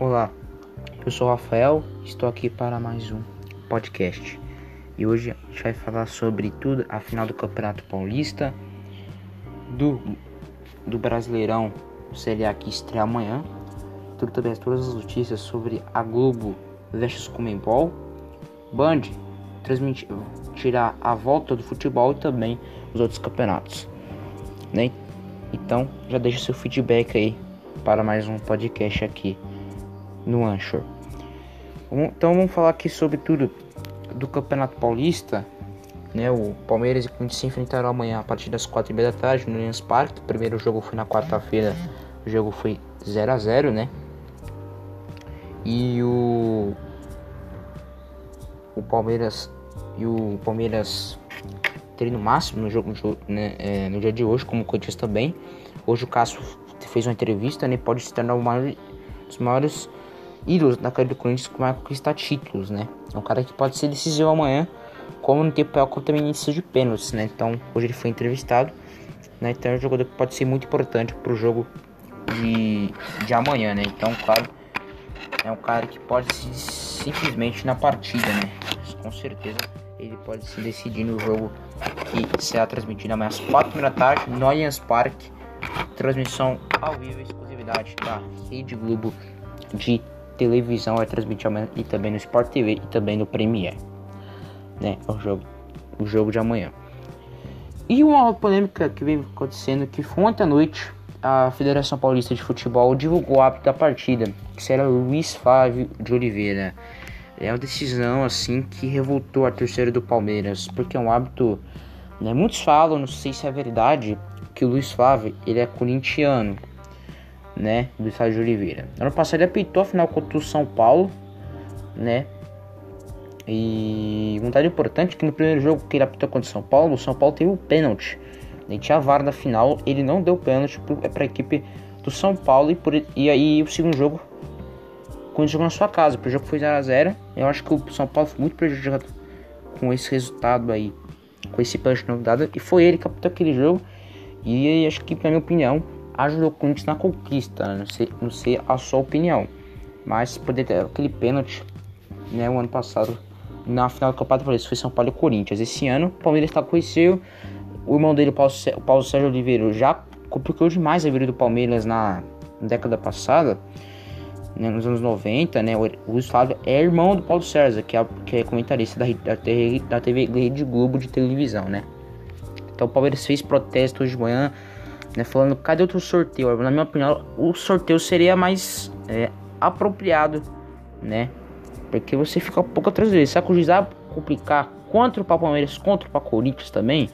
Olá, eu sou o Rafael, estou aqui para mais um podcast. E hoje a gente vai falar sobre tudo, a final do Campeonato Paulista, do, do Brasileirão Série A que estreia amanhã, tudo também todas as notícias sobre a Globo versus Comembol, Band tirar a volta do futebol e também os outros campeonatos, né? Então já deixa seu feedback aí para mais um podcast aqui no Anchor. Então vamos falar aqui sobre tudo do Campeonato Paulista. Né, o Palmeiras e o Corinthians se enfrentaram amanhã a partir das 4 e meia da tarde no Allianz Parque. O primeiro jogo foi na quarta-feira, o jogo foi 0 a 0 né? E o o Palmeiras e o Palmeiras treino máximo no jogo né, é, no dia de hoje, como o Corinthians também. Hoje o Cássio fez uma entrevista, né? Pode se tornar um dos maiores ídolos da carreira do Corinthians que vai conquistar títulos, né? É um cara que pode ser decisivo amanhã, como no tempo contra também início de pênaltis, né? Então hoje ele foi entrevistado, né? Então é um jogador que pode ser muito importante para o jogo de, de amanhã, né? Então, claro, é um cara que pode se simplesmente na partida, né? Com certeza ele pode se decidir no jogo que será transmitido amanhã às 4 da tarde no Allianz Parque. Transmissão ao vivo, exclusividade da Rede Globo de televisão vai transmitir amanhã e também no Sport TV e também no Premiere, né? O jogo, o jogo de amanhã. E uma polêmica que vem acontecendo que foi ontem à noite a Federação Paulista de Futebol divulgou o hábito da partida, que será Luiz Flávio de Oliveira. É uma decisão assim que revoltou a terceira do Palmeiras, porque é um hábito, né? Muitos falam, não sei se é verdade, que o Luiz Flávio ele é corintiano, né, do estado de Oliveira. Ano passado ele apitou a final contra o São Paulo, né? E um detalhe importante é que no primeiro jogo que ele apitou contra o São Paulo, o São Paulo teve o um pênalti. Ele tinha a vara da final, ele não deu pênalti para a equipe do São Paulo e, por, e aí o segundo jogo quando jogou na sua casa, o jogo foi 0 a 0 Eu acho que o São Paulo foi muito prejudicado com esse resultado aí, com esse pênalti não dado, e foi ele que apitou aquele jogo. E acho que, na minha opinião, ajudou o Corinthians na conquista, né? não sei, não sei a sua opinião, mas poder ter aquele pênalti, né, o ano passado na final do Campeonato Paulista foi São Paulo e Corinthians. Esse ano o Palmeiras está conhecido, o irmão dele, o Paulo, o Paulo Sérgio Oliveira, já complicou demais a vida do Palmeiras na, década passada, né, nos anos 90, né, o Luiz é irmão do Paulo César, que é, que é comentarista da, da, TV, da TV Rede Globo de televisão, né. Então o Palmeiras fez protesto hoje de manhã, né, falando cadê outro sorteio. Na minha opinião, o sorteio seria mais é, apropriado, né? Porque você fica um pouco atrás dele. Será que o juiz vai complicar contra o Palmeiras, contra o Corinthians também,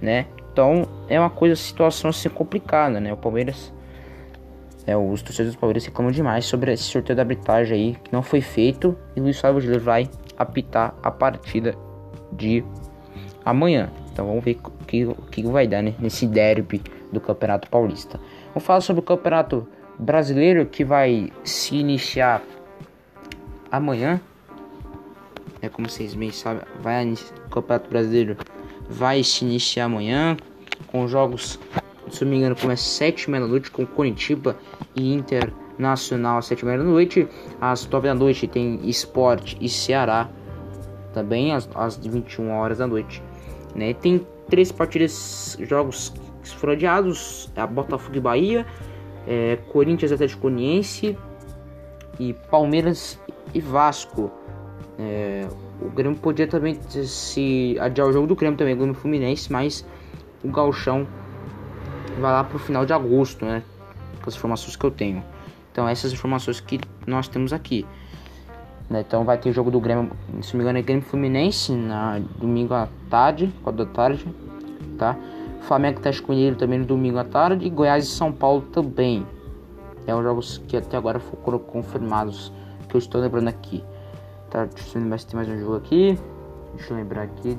né? Então é uma coisa, situação assim complicada, né? O Palmeiras, é, os torcedores do Palmeiras reclamam demais sobre esse sorteio da arbitragem aí que não foi feito e Luiz Fábio Giler vai apitar a partida de amanhã. Então vamos ver o que, o que vai dar né, nesse derby do Campeonato Paulista. Vamos falar sobre o Campeonato Brasileiro que vai se iniciar amanhã. É como vocês bem sabem, vai o Campeonato Brasileiro vai se iniciar amanhã com jogos, se não me engano, começa às 7 da noite com Curitiba e Internacional às 7 da noite. Às 9 da noite tem Esporte e Ceará também às, às 21 horas da noite. Né? Tem três partidas, jogos foram adiados: a Botafogo e Bahia, é, Corinthians Atlético Goianiense e Palmeiras e Vasco. É, o Grêmio podia também se adiar o jogo do Grêmio também, o Grêmio Fluminense, mas o Galchão vai lá pro final de agosto, né? Com as informações que eu tenho. Então essas informações que nós temos aqui. Né? Então vai ter o jogo do Grêmio, se não me engano, é Grêmio Fluminense na domingo à tarde, 4 da tarde, tá? Flamengo tá Mineiro também no domingo à tarde e Goiás e São Paulo também. É os jogos que até agora foram confirmados que eu estou lembrando aqui. Tá, deixa eu lembrar se tem mais um jogo aqui. Deixa eu lembrar aqui.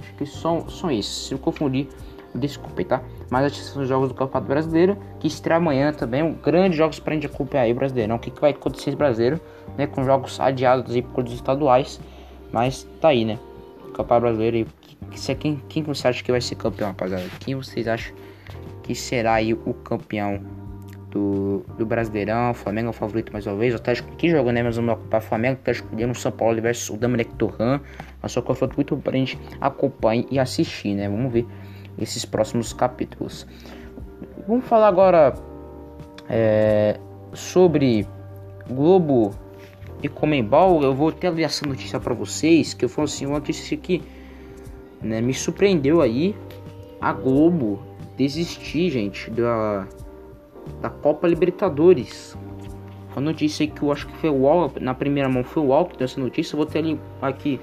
Acho que são, são esses. Se eu confundir, desculpe, tá? Mas que são os jogos do Campeonato Brasileiro, que estreia amanhã também. Um grande jogos pra gente acompanhar aí, brasileirão. O que, que vai acontecer esse brasileiro, né? Com jogos adiados aí por dos estaduais. Mas tá aí, né? Campeonato Brasileiro aí. Que, quem, quem você acha que vai ser campeão, rapaziada? Quem vocês acham que será aí o campeão do, do Brasileirão. O Flamengo é o favorito mais uma vez. O Atlético que jogou, né? Mas vamos ocupar o Flamengo. O Atlético no São Paulo versus o Domenech Torran. Mas só confronto muito pra gente acompanhar e assistir, né? Vamos ver esses próximos capítulos. Vamos falar agora é, sobre Globo e Comembol. Eu vou até ler essa notícia para vocês. Que eu falo assim: uma notícia que né, me surpreendeu aí. A Globo desistir, gente, da, da Copa Libertadores. Uma notícia que eu acho que foi o UOL, na primeira mão foi o UOL que deu essa notícia. Eu vou ter ali aqui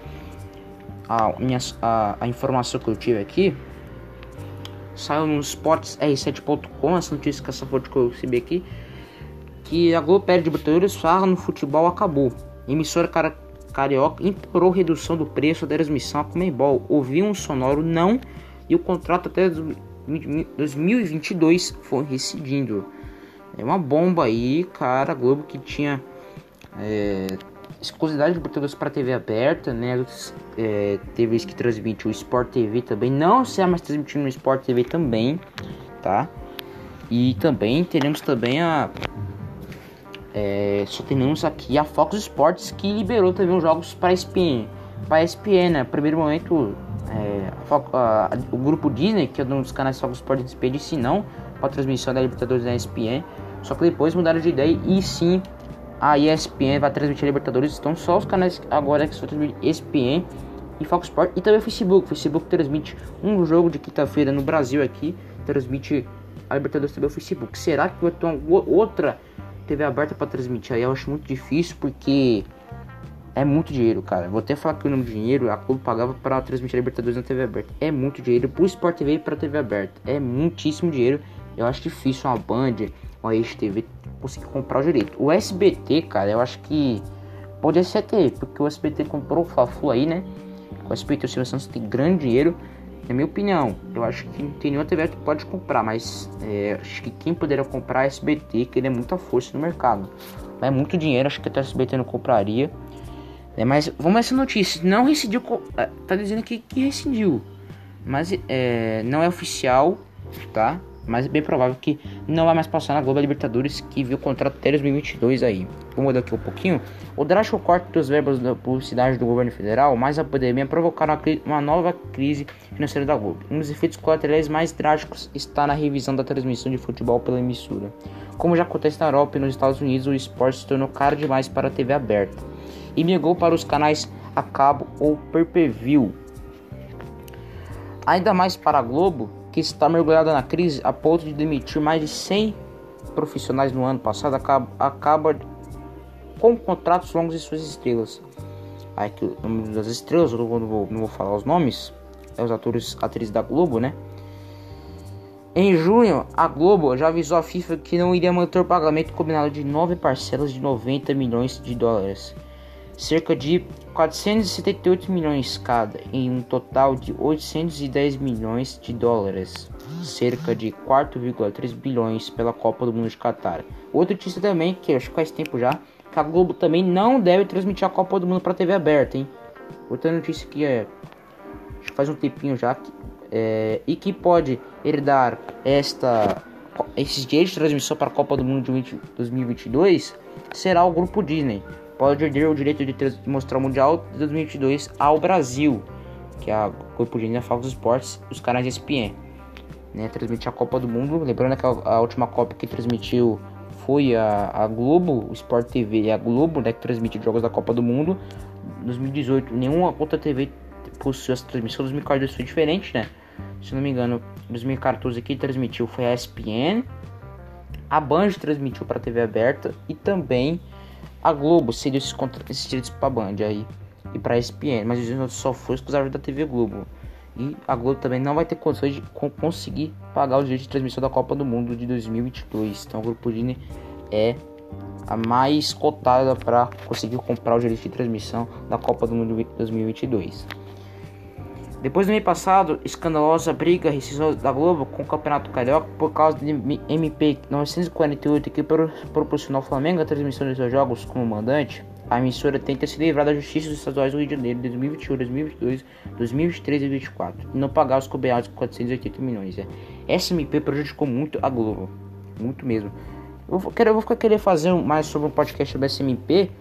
a, minha, a, a informação que eu tive aqui. Saiu no Sports R7.com, essa notícia que essa foto que eu recebi aqui. Que a Globo perde Libertadores, fala no futebol acabou. Emissora cara, carioca implorou redução do preço da transmissão a Comembol. Ouviu um sonoro não e o contrato até 2022 foi rescindindo. É uma bomba aí, cara. Globo que tinha é, exclusividade de Libertadores para TV aberta, né? É, TVs que transmitem o Sport TV também. Não se é mais transmitindo no Sport TV também, tá? E também teremos também a. É, só temos aqui a Fox Sports que liberou também os jogos para ESPN. Para ESPN, né? Primeiro momento é, a, a, o grupo Disney, que é um dos canais Fox Sports SP, disse não para a transmissão da Libertadores da ESPN. Só que depois mudaram de ideia e sim a ESPN vai transmitir a Libertadores. Então só os canais agora que estão transmitindo ESPN e Fox Sports e também o Facebook. O Facebook transmite um jogo de quinta-feira no Brasil aqui, transmite a Libertadores também o Facebook. Será que vai ter uma, outra TV aberta para transmitir? Aí eu acho muito difícil porque é muito dinheiro, cara. Vou até falar que o nome de dinheiro a Globo pagava para transmitir a Libertadores na TV aberta. É muito dinheiro pro Sport TV e pra TV aberta. É muitíssimo dinheiro. Eu acho difícil uma Band, uma TV conseguir comprar o direito. O SBT, cara, eu acho que pode ser ter, porque o SBT comprou o Fafu aí, né? O SBT e o Silvio Santos tem grande dinheiro. Na minha opinião, eu acho que não tem nenhuma TV que pode comprar, mas é, acho que quem poderia comprar é SBT, que ele é muita força no mercado. É muito dinheiro, acho que até SBT não compraria. É, mas vamos essa notícia. Não rescindiu. É, tá dizendo que rescindiu. Mas é, não é oficial, tá? Mas é bem provável que não vai mais passar na Globo Libertadores, que viu o contrato até 2022 aí. Vamos mudar aqui um pouquinho. O drástico corte dos verbos da publicidade do governo federal, mais a pandemia, provocaram uma nova crise financeira da Globo. Um dos efeitos colaterais mais drásticos está na revisão da transmissão de futebol pela emissora. Como já acontece na Europa e nos Estados Unidos, o esporte se tornou caro demais para a TV aberta e migrou para os canais a cabo ou per-view. Ainda mais para a Globo, que está mergulhada na crise a ponto de demitir mais de 100 profissionais no ano passado, acaba, acaba com contratos longos de suas estrelas. Aí que o nome das estrelas, eu não vou, não vou falar os nomes, é os atores, atrizes da Globo, né? Em junho, a Globo já avisou a FIFA que não iria manter o pagamento combinado de nove parcelas de 90 milhões de dólares cerca de 478 milhões cada, em um total de 810 milhões de dólares, cerca de 4,3 bilhões pela Copa do Mundo de Qatar. Outra notícia também, que acho que faz tempo já, que a Globo também não deve transmitir a Copa do Mundo para TV aberta, hein? Outra notícia que é, acho que faz um tempinho já, que, é, e que pode herdar esta esses direitos de transmissão para a Copa do Mundo de 20, 2022 será o grupo Disney pode perder o direito de, mostrar o Mundial de 2022 ao Brasil, que é a Corpo de Linha Fox Sports, os canais ESPN. Né, transmitir a Copa do Mundo, lembrando que a, última Copa que transmitiu foi a, a, Globo, o Sport TV e a Globo, né, que transmitiu jogos da Copa do Mundo. 2018, nenhuma outra TV possuiu essa transmissão. 2014 foi diferente, né? Se não me engano, 2014 aqui transmitiu foi a ESPN, a Band transmitiu para TV aberta e também a Globo cedeu esses, esses direitos para a Band aí e para a ESPN, mas os outros só foi exclusivo da TV Globo. E a Globo também não vai ter condições de conseguir pagar os direitos de transmissão da Copa do Mundo de 2022. Então o Grupo Disney é a mais cotada para conseguir comprar os direitos de transmissão da Copa do Mundo de 2022. Depois do mês passado, escandalosa briga rescisão da Globo com o Campeonato Carioca por causa de MP 948 que proporcionou ao Flamengo a transmissão de seus jogos como mandante. A emissora tenta se livrar da Justiça dos Estaduais do Rio de Janeiro de 2021, 2022, 2023 e 2024 e não pagar os cobrados de 480 milhões. Essa MP prejudicou muito a Globo, muito mesmo. Eu vou, querer, eu vou querer fazer mais sobre um podcast sobre SMP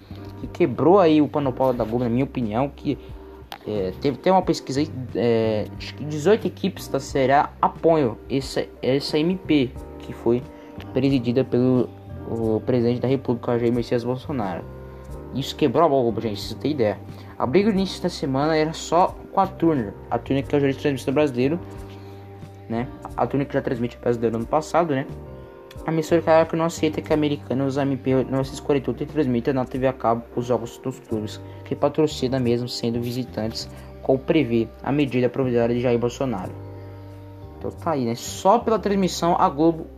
que quebrou aí o panopolo da Globo, na minha opinião, que é, teve tem uma pesquisa aí, é, acho que 18 equipes da Série A apoiam essa, essa MP, que foi presidida pelo o presidente da República, Jair Messias Bolsonaro. Isso quebrou a Globo, gente, vocês têm ideia. A briga no início da semana era só com a Turner, a Turner que é o jornalista brasileiro, né? A Turner que já transmite brasileiro no passado, né? A emissora que não aceita que a americana use a MP 948 e transmita na TV a cabo os jogos dos clubes, que patrocina mesmo sendo visitantes, como prevê a medida provisória de Jair Bolsonaro. Então tá aí, né? Só pela transmissão a Globo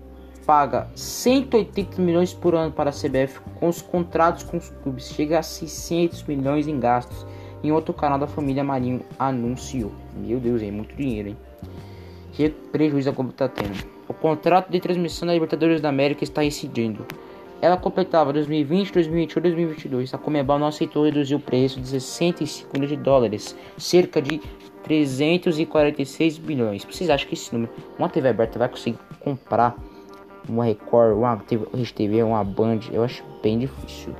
paga 180 milhões por ano para a CBF com os contratos com os clubes, chega a 600 milhões em gastos. Em outro canal da família Marinho anunciou. Meu Deus, é muito dinheiro, hein? Que prejuízo a Globo está tendo. O contrato de transmissão da Libertadores da América está incidindo. Ela completava 2020, 2021 e 2022. A Comebol não aceitou reduzir o preço de 65 milhões de dólares, cerca de 346 bilhões. Vocês acham que esse número, uma TV aberta vai conseguir comprar uma Record, uma TV, uma Band? Eu acho bem difícil.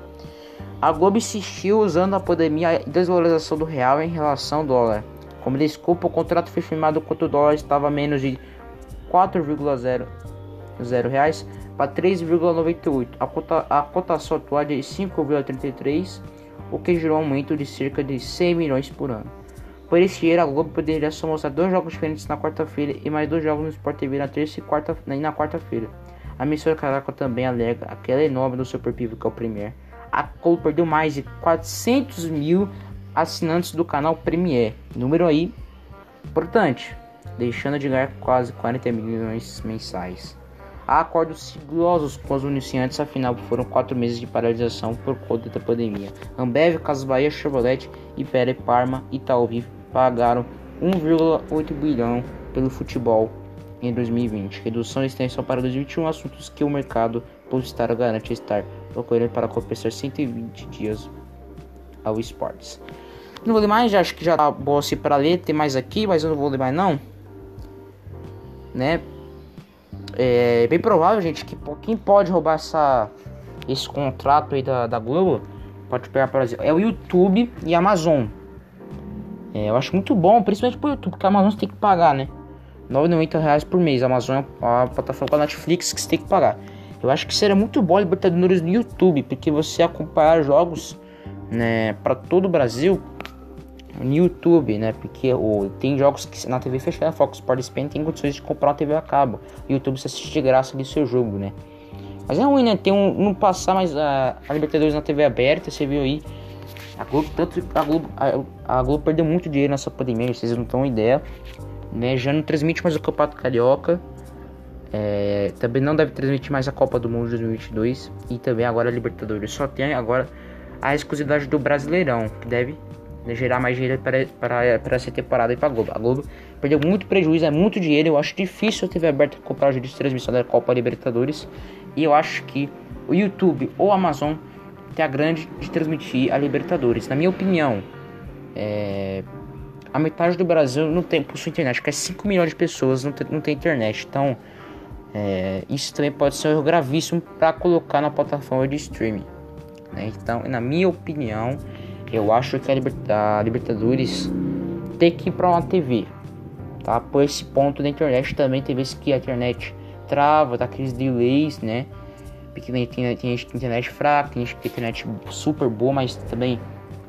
A Globo insistiu usando a pandemia e desvalorização do real em relação ao dólar. Como desculpa, o contrato foi firmado quando o dólar estava menos de 4,00 reais para 3,98. A, cota, a cotação atual é de 5,33, o que gerou um aumento de cerca de 100 milhões por ano. Por esse dinheiro, a Globo poderia só mostrar dois jogos diferentes na quarta-feira e mais dois jogos no Sport TV na terça e, quarta, na quarta-feira. A emissora Caraca também alega aquela enorme do Super Pivot que é o Premier. A Globo perdeu mais de 400 mil assinantes do canal Premier. Número aí importante deixando de ganhar quase 40 milhões mensais. Há acordos sigilosos com os iniciantes, afinal foram quatro meses de paralisação por conta da pandemia. Ambev, Casas Bahia, Chevrolet, Ipere, Parma e Talviv pagaram 1,8 bilhão pelo futebol em 2020. Redução e extensão para 2021, assuntos que o mercado publicitário garante estar procurando para compensar 120 dias ao esportes. Não vou ler mais, já acho que já tá bom assim para ler, tem mais aqui, mas eu não vou ler mais não né? É bem provável, gente, que quem pode roubar essa, esse contrato aí da, da Globo pode pegar para é o YouTube e a Amazon. É, eu acho muito bom, principalmente pro YouTube, porque a Amazon tem que pagar, né? 9,90 reais por mês. A Amazon é a plataforma da Netflix que você tem que pagar. Eu acho que seria muito bom Libertadores no YouTube, porque você acompanhar jogos né, para todo o Brasil no YouTube, né? Porque o, tem jogos que na TV fechada, a Fox Sports Spain tem condições de comprar uma TV a cabo. YouTube você assiste de graça ali seu jogo, né? Mas é ruim, né? Tem um, não passar mais a, a Libertadores na TV aberta, você viu aí. A Globo, tanto, a, Globo, a, a Globo perdeu muito dinheiro nessa pandemia, vocês não têm ideia. Né? Já não transmite mais o Campeonato Carioca. É, também não deve transmitir mais a Copa do Mundo de 2022. E também agora a Libertadores. Só tem agora a exclusividade do Brasileirão, que deve gerar mais dinheiro para, essa temporada e para a Globo. A Globo perdeu muito prejuízo, é muito dinheiro. Eu acho difícil ter aberto comprar o direito de transmissão da Copa Libertadores. E eu acho que o YouTube ou a Amazon tem a grande de transmitir a Libertadores. Na minha opinião, é... a metade do Brasil não tem possui internet, que é 5 milhões de pessoas não tem, não tem internet. Então, é... isso também pode ser um erro gravíssimo para colocar na plataforma de streaming. Né? Então, na minha opinião, eu acho que a, a Libertadores tem que ir para uma TV, tá? Por esse ponto da internet também tem vezes que a internet trava, tá aqueles delays, né? Porque tem, tem, tem internet fraca, tem gente que internet super boa, mas também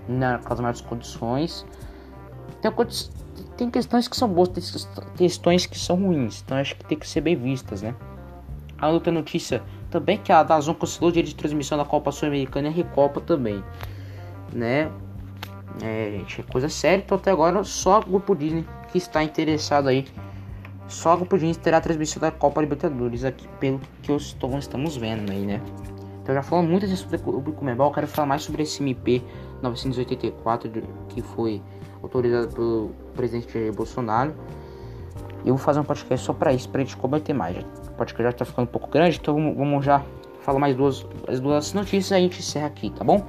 nas maiores condições. Tem, tem questões que são boas, tem questões que são ruins, então acho que tem que ser bem vistas, né? A outra notícia também que a Dazon cancelou o dia de transmissão da Copa Sul-Americana e a Recopa também né? É, gente, é coisa séria. Então até agora só o Grupo Disney que está interessado aí. Só o Grupo Disney terá a transmissão da Copa Libertadores aqui, pelo que eu estou, estamos vendo aí, né? Então já falando muito sobre o Comebol, quero falar mais sobre esse MP 984 que foi autorizado pelo presidente Jair Bolsonaro. Eu vou fazer um podcast só para isso, para a gente combater mais. O podcast já está ficando um pouco grande, então vamos já falar mais duas, as duas notícias e a gente encerra aqui, tá bom?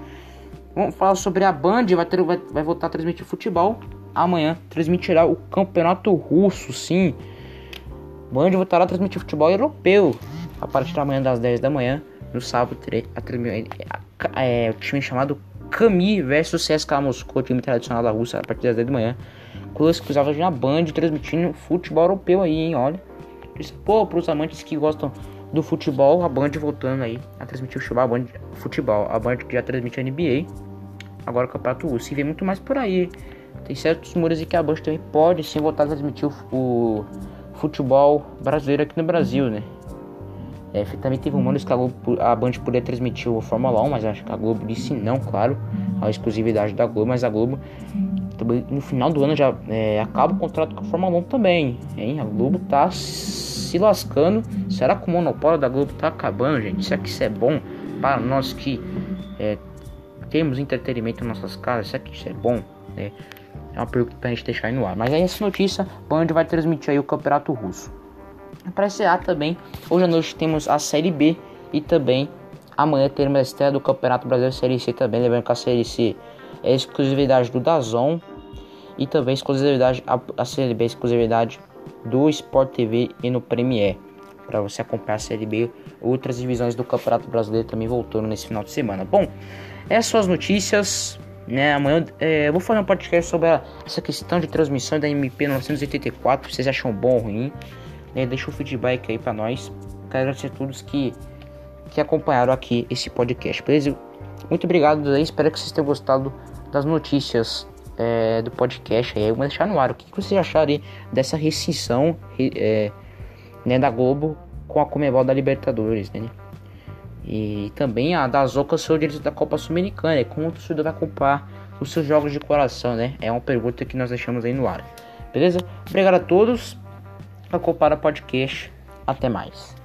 Vamos falar sobre a Band, vai, ter, vai, vai voltar a transmitir futebol. Amanhã transmitirá o campeonato russo, sim. Band voltará a transmitir futebol europeu a partir da manhã das 10 da manhã, no sábado, a, é, o time chamado Kami versus CSKA Moscou, time tradicional da Rússia, a partir das 10 da manhã. Usava na Band transmitindo futebol europeu aí, hein? Olha. Isso, pô, pros amantes que gostam do futebol, a Band voltando aí a transmitir o futebol, a Band, futebol, a Band que já transmite a NBA, agora o Campeonato Russo. E vem muito mais por aí. Tem certos muros em que a Band também pode sim voltar a transmitir o, o futebol brasileiro aqui no Brasil, né? É, também teve um ano que a, Globo, a Band poderia transmitir o Fórmula 1, mas acho que a Globo disse não, claro, a exclusividade da Globo, mas a Globo também, no final do ano já é, acaba o contrato com a Fórmula 1 também, hein? A Globo tá se lascando. Será que o monopólio da Globo tá acabando, gente? Será que isso é bom para nós que é, temos entretenimento em nossas casas? Será que isso é bom? É, é uma pergunta pra gente deixar aí no ar. Mas aí essa notícia, Band vai transmitir aí o Campeonato Russo. Para encerrar também, hoje à noite temos a Série B e também amanhã teremos a estreia do Campeonato Brasileiro Série C também, lembrando que a Série C é exclusividade do Dazon e também exclusividade a, a Série B é exclusividade do Sport TV e no Premier para você acompanhar a Série B. Outras divisões do Campeonato Brasileiro também voltando nesse final de semana. Bom, essas são as notícias. Né, amanhã é, eu vou fazer um podcast sobre a, essa questão de transmissão da MP 984. Vocês acham bom ou ruim? Né, deixa o feedback aí para nós. Quero agradecer a todos que, que acompanharam aqui esse podcast. Beleza? Muito obrigado. Espero que vocês tenham gostado das notícias é, do podcast. Aí vou deixar no ar. O que, que vocês acharam dessa rescisão é, né, da Globo com a Comebol da Libertadores, né? E também a da Zoca seu direito da Copa Sul-Americana. É como o torcedor vai comprar os seus jogos de coração, né? É uma pergunta que nós deixamos aí no ar. Beleza? Obrigado a todos. Acompanhar o podcast. Até mais.